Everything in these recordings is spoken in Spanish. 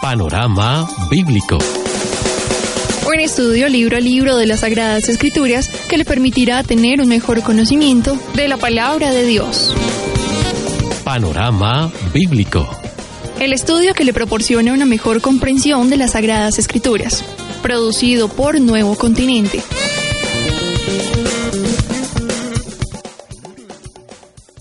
Panorama Bíblico. Un estudio libro a libro de las Sagradas Escrituras que le permitirá tener un mejor conocimiento de la palabra de Dios. Panorama Bíblico. El estudio que le proporciona una mejor comprensión de las Sagradas Escrituras. Producido por Nuevo Continente.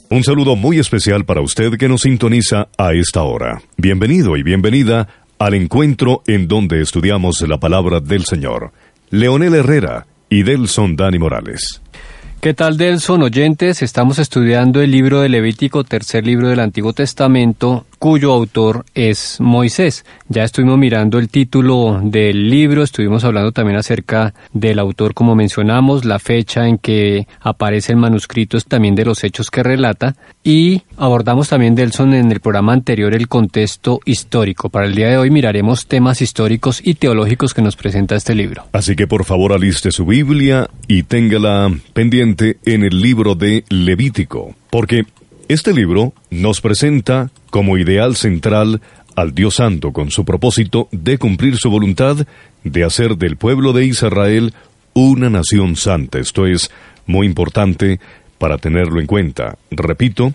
Un saludo muy especial para usted que nos sintoniza a esta hora. Bienvenido y bienvenida al encuentro en donde estudiamos la palabra del Señor. Leonel Herrera y Delson Dani Morales. ¿Qué tal, Delson? Oyentes, estamos estudiando el libro de Levítico, tercer libro del Antiguo Testamento, cuyo autor es Moisés. Ya estuvimos mirando el título del libro, estuvimos hablando también acerca del autor, como mencionamos, la fecha en que aparece el manuscrito, también de los hechos que relata, y abordamos también, Delson, en el programa anterior el contexto histórico. Para el día de hoy miraremos temas históricos y teológicos que nos presenta este libro. Así que por favor aliste su Biblia y téngala pendiente en el libro de Levítico, porque este libro nos presenta como ideal central al Dios Santo con su propósito de cumplir su voluntad de hacer del pueblo de Israel una nación santa. Esto es muy importante para tenerlo en cuenta. Repito,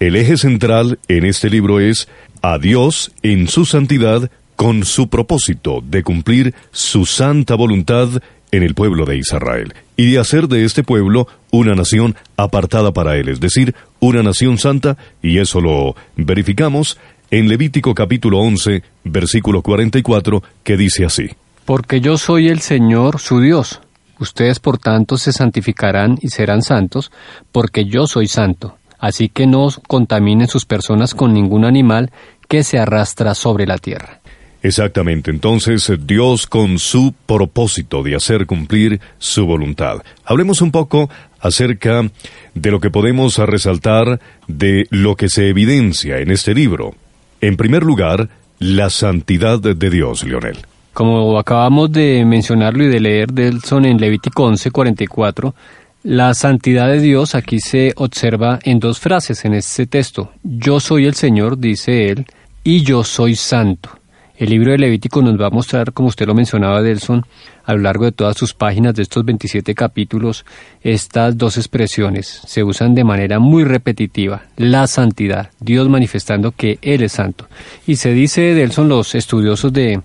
el eje central en este libro es a Dios en su santidad con su propósito de cumplir su santa voluntad en el pueblo de Israel y de hacer de este pueblo una nación apartada para él, es decir, una nación santa, y eso lo verificamos en Levítico capítulo 11, versículo 44, que dice así. Porque yo soy el Señor su Dios. Ustedes por tanto se santificarán y serán santos, porque yo soy santo. Así que no contaminen sus personas con ningún animal que se arrastra sobre la tierra. Exactamente, entonces Dios con su propósito de hacer cumplir su voluntad. Hablemos un poco acerca de lo que podemos resaltar de lo que se evidencia en este libro. En primer lugar, la santidad de Dios, Leonel. Como acabamos de mencionarlo y de leer Delson en Levítico 11:44, la santidad de Dios aquí se observa en dos frases en este texto. Yo soy el Señor, dice él, y yo soy santo. El libro de Levítico nos va a mostrar, como usted lo mencionaba, Delson, a lo largo de todas sus páginas de estos 27 capítulos, estas dos expresiones se usan de manera muy repetitiva. La santidad, Dios manifestando que Él es santo. Y se dice, Delson, los estudiosos de,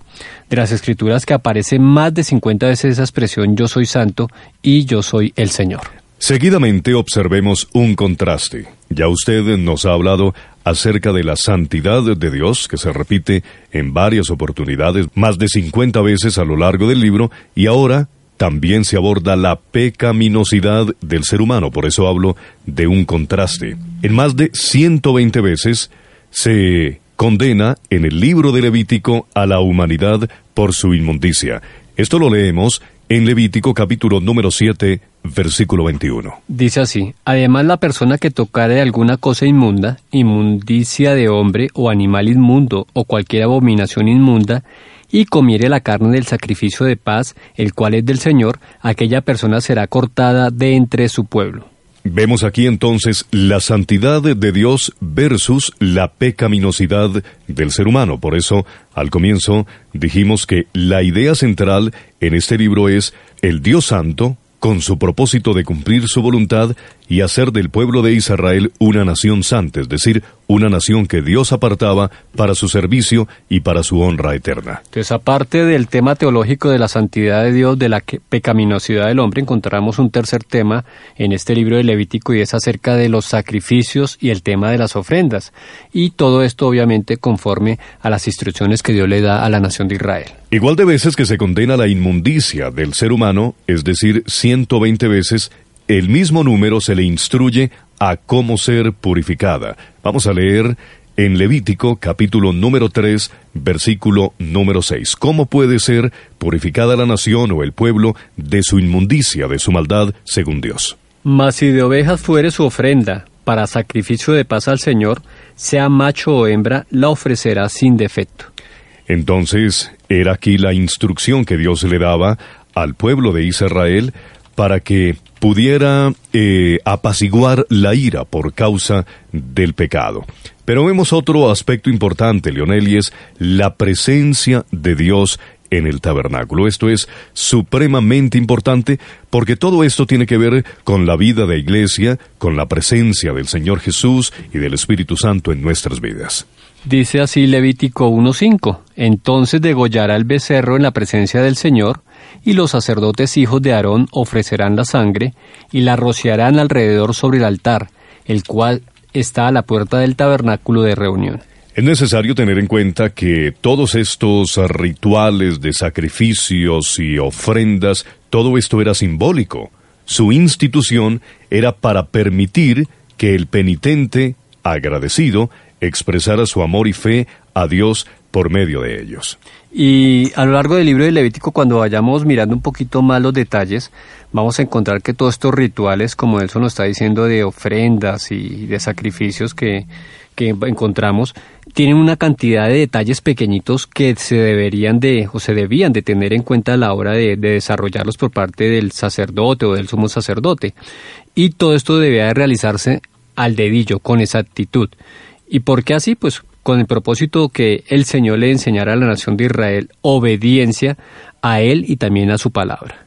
de las escrituras, que aparece más de 50 veces esa expresión yo soy santo y yo soy el Señor. Seguidamente observemos un contraste. Ya usted nos ha hablado acerca de la santidad de Dios, que se repite en varias oportunidades, más de 50 veces a lo largo del libro, y ahora también se aborda la pecaminosidad del ser humano, por eso hablo de un contraste. En más de 120 veces se condena en el libro de Levítico a la humanidad por su inmundicia. Esto lo leemos en Levítico capítulo número 7, versículo 21. Dice así, además la persona que tocare alguna cosa inmunda, inmundicia de hombre o animal inmundo o cualquier abominación inmunda, y comiere la carne del sacrificio de paz, el cual es del Señor, aquella persona será cortada de entre su pueblo. Vemos aquí entonces la santidad de Dios versus la pecaminosidad del ser humano. Por eso, al comienzo, dijimos que la idea central en este libro es el Dios Santo, con su propósito de cumplir su voluntad y hacer del pueblo de Israel una nación santa, es decir, una nación que Dios apartaba para su servicio y para su honra eterna. Entonces, aparte del tema teológico de la santidad de Dios, de la pecaminosidad del hombre, encontramos un tercer tema en este libro de Levítico y es acerca de los sacrificios y el tema de las ofrendas. Y todo esto obviamente conforme a las instrucciones que Dios le da a la nación de Israel. Igual de veces que se condena la inmundicia del ser humano, es decir, 120 veces, el mismo número se le instruye a cómo ser purificada. Vamos a leer en Levítico capítulo número 3, versículo número 6. ¿Cómo puede ser purificada la nación o el pueblo de su inmundicia, de su maldad, según Dios? Mas si de ovejas fuere su ofrenda para sacrificio de paz al Señor, sea macho o hembra, la ofrecerá sin defecto. Entonces, era aquí la instrucción que Dios le daba al pueblo de Israel para que pudiera eh, apaciguar la ira por causa del pecado. Pero vemos otro aspecto importante, Leonel, y es la presencia de Dios en el tabernáculo. Esto es supremamente importante porque todo esto tiene que ver con la vida de iglesia, con la presencia del Señor Jesús y del Espíritu Santo en nuestras vidas. Dice así Levítico 1.5, entonces degollará el becerro en la presencia del Señor, y los sacerdotes hijos de Aarón ofrecerán la sangre, y la rociarán alrededor sobre el altar, el cual está a la puerta del tabernáculo de reunión. Es necesario tener en cuenta que todos estos rituales de sacrificios y ofrendas, todo esto era simbólico. Su institución era para permitir que el penitente, agradecido, expresara su amor y fe a Dios por medio de ellos. Y a lo largo del libro de Levítico, cuando vayamos mirando un poquito más los detalles, vamos a encontrar que todos estos rituales, como Nelson nos está diciendo, de ofrendas y de sacrificios que, que encontramos, tienen una cantidad de detalles pequeñitos que se deberían de, o se debían de tener en cuenta a la hora de, de desarrollarlos por parte del sacerdote o del sumo sacerdote. Y todo esto debía de realizarse al dedillo, con exactitud. ¿Y por qué así? Pues con el propósito que el Señor le enseñara a la nación de Israel obediencia a Él y también a su palabra.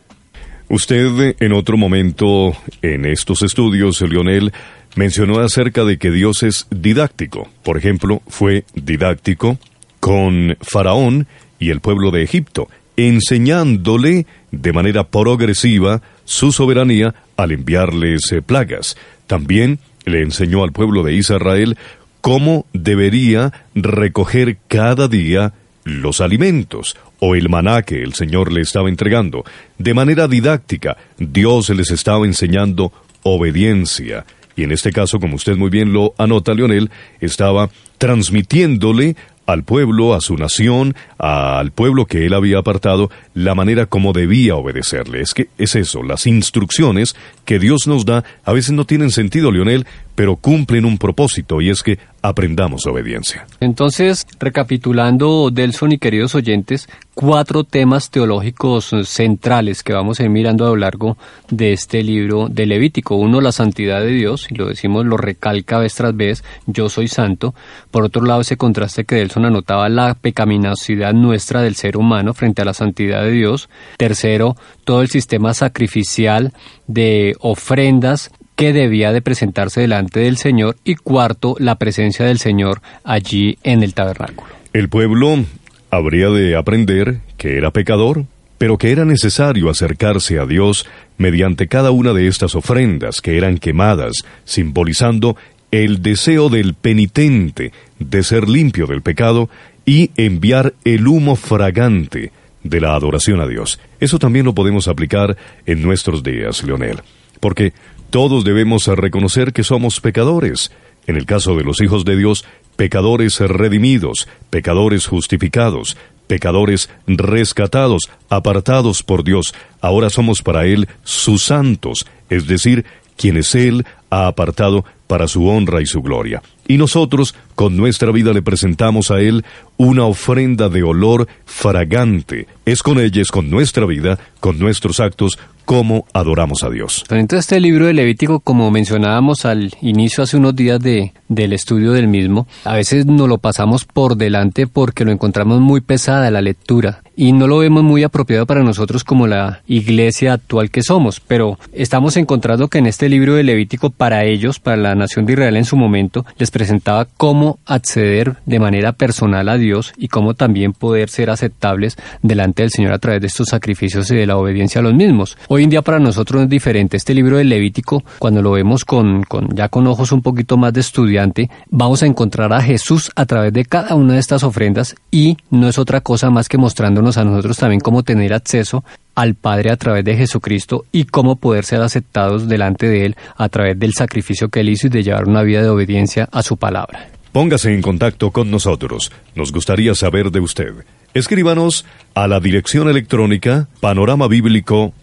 Usted en otro momento en estos estudios, Lionel, mencionó acerca de que Dios es didáctico. Por ejemplo, fue didáctico con Faraón y el pueblo de Egipto, enseñándole de manera progresiva su soberanía al enviarles eh, plagas. También le enseñó al pueblo de Israel cómo debería recoger cada día los alimentos o el maná que el Señor le estaba entregando. De manera didáctica, Dios les estaba enseñando obediencia. Y en este caso, como usted muy bien lo anota, Leonel, estaba transmitiéndole al pueblo, a su nación, al pueblo que él había apartado, la manera como debía obedecerle. Es que es eso, las instrucciones que Dios nos da a veces no tienen sentido, Leonel, pero cumplen un propósito y es que aprendamos obediencia. Entonces, recapitulando, Delson y queridos oyentes, cuatro temas teológicos centrales que vamos a ir mirando a lo largo de este libro de Levítico. Uno, la santidad de Dios, y lo decimos, lo recalca vez tras vez, yo soy santo. Por otro lado, ese contraste que Delson anotaba, la pecaminosidad nuestra del ser humano frente a la santidad de Dios. Tercero, todo el sistema sacrificial de ofrendas que debía de presentarse delante del Señor y cuarto, la presencia del Señor allí en el tabernáculo. El pueblo habría de aprender que era pecador, pero que era necesario acercarse a Dios mediante cada una de estas ofrendas que eran quemadas, simbolizando el deseo del penitente de ser limpio del pecado y enviar el humo fragante de la adoración a Dios. Eso también lo podemos aplicar en nuestros días, Leonel, porque todos debemos reconocer que somos pecadores. En el caso de los hijos de Dios, pecadores redimidos, pecadores justificados, pecadores rescatados, apartados por Dios. Ahora somos para Él sus santos, es decir, quienes Él ha apartado para su honra y su gloria. Y nosotros, con nuestra vida, le presentamos a Él una ofrenda de olor fragante. Es con ella, es con nuestra vida, con nuestros actos, cómo adoramos a Dios. Entonces este libro de Levítico, como mencionábamos al inicio hace unos días de, del estudio del mismo, a veces nos lo pasamos por delante porque lo encontramos muy pesada la lectura y no lo vemos muy apropiado para nosotros como la iglesia actual que somos, pero estamos encontrando que en este libro de Levítico para ellos, para la nación de Israel en su momento, les presentaba cómo acceder de manera personal a Dios y cómo también poder ser aceptables delante del Señor a través de estos sacrificios y de la obediencia a los mismos. Hoy en día para nosotros es diferente. Este libro de Levítico, cuando lo vemos con, con ya con ojos un poquito más de estudiante, vamos a encontrar a Jesús a través de cada una de estas ofrendas y no es otra cosa más que mostrándonos a nosotros también cómo tener acceso al Padre a través de Jesucristo y cómo poder ser aceptados delante de Él a través del sacrificio que Él hizo y de llevar una vida de obediencia a su palabra. Póngase en contacto con nosotros. Nos gustaría saber de usted. Escríbanos a la dirección electrónica panorama bíblico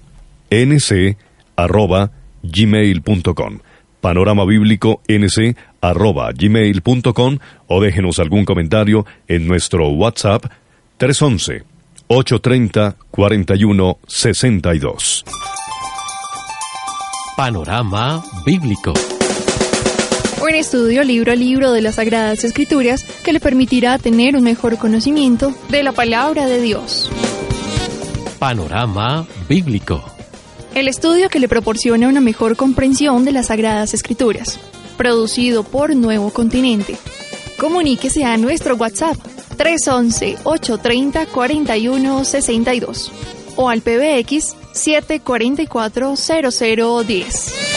nc@gmail.com. Panorama bíblico nc@gmail.com o déjenos algún comentario en nuestro WhatsApp 311 830 4162. Panorama Bíblico. Un estudio libro a libro de las Sagradas Escrituras que le permitirá tener un mejor conocimiento de la palabra de Dios. Panorama Bíblico. El estudio que le proporciona una mejor comprensión de las Sagradas Escrituras. Producido por Nuevo Continente. Comuníquese a nuestro WhatsApp 311-830-4162 o al PBX 744-0010.